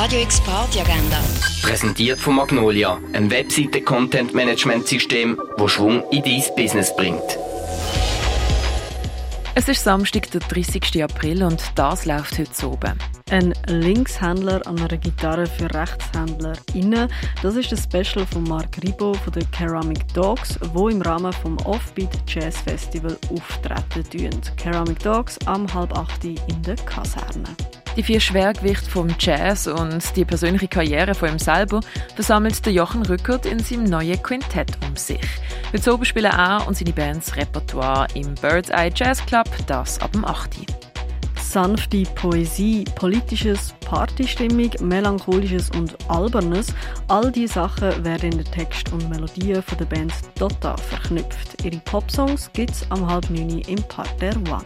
Radio X Party Agenda. Präsentiert von Magnolia, einem Webseite-Content-Management-System, das Schwung in dein Business bringt. Es ist Samstag, der 30. April und das läuft heute so oben. Ein Linkshändler an einer Gitarre für RechtshändlerInnen. Das ist das Special von Marc Ribo von den Ceramic Dogs, wo im Rahmen vom Offbeat Jazz Festival auftreten tun. Ceramic Dogs am halb acht in der Kaserne. Die vier Schwergewichte vom Jazz und die persönliche Karriere von ihm selber versammelt der Jochen Rückert in seinem neuen Quintett um sich. Heute oben spielen er und seine Bands Repertoire im Bird's Eye Jazz Club, das ab dem 8 sanfte Poesie, politisches, Partystimmung, melancholisches und albernes, all diese Sachen werden in den Text und Melodien von der Band Dotta verknüpft. Ihre Popsongs es am halb neun im Parterre One.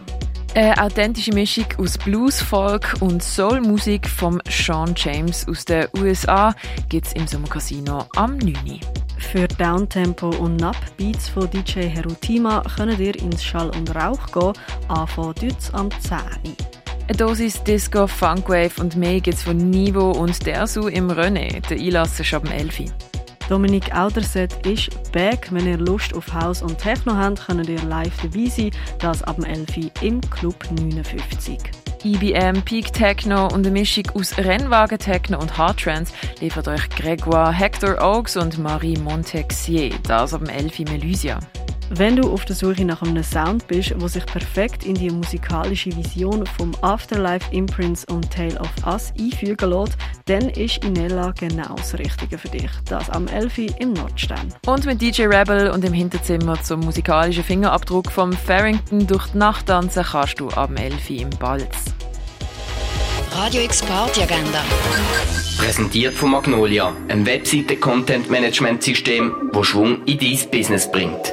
Eine authentische Mischung aus Blues, Folk und Soul-Musik von Sean James aus den USA gibt es im Sommercasino am 9. Für Downtempo und Nap-Beats von DJ Herutima könnt ihr ins Schall und Rauch gehen, anfangen am 10. Eine Dosis Disco, Funkwave und mehr gibt's von Nivo und Dersu im René. Der Einlass ist ab dem 11. Dominik Auderset ist back. Wenn ihr Lust auf Haus und Techno habt, könnt ihr live dabei sein. Das ab dem 11. im Club 59. IBM Peak Techno und eine Mischung aus Rennwagen Techno und Hard Trance liefert euch Gregoire Hector Oaks und Marie Montexier. Das ab dem 11. Melusia. Wenn du auf der Suche nach einem Sound bist, wo sich perfekt in die musikalische Vision vom Afterlife Imprints und Tale of Us einfügen lässt, dann ist Inella genau das Richtige für dich. Das am 11. im Nordstern. Und mit DJ Rebel und im Hinterzimmer zum musikalischen Fingerabdruck vom Farrington durch die Nacht tanzen kannst du am 11. im Balz. Radio X Party Agenda. Präsentiert von Magnolia, einem Webseite-Content-Management-System, das Schwung in dein Business bringt.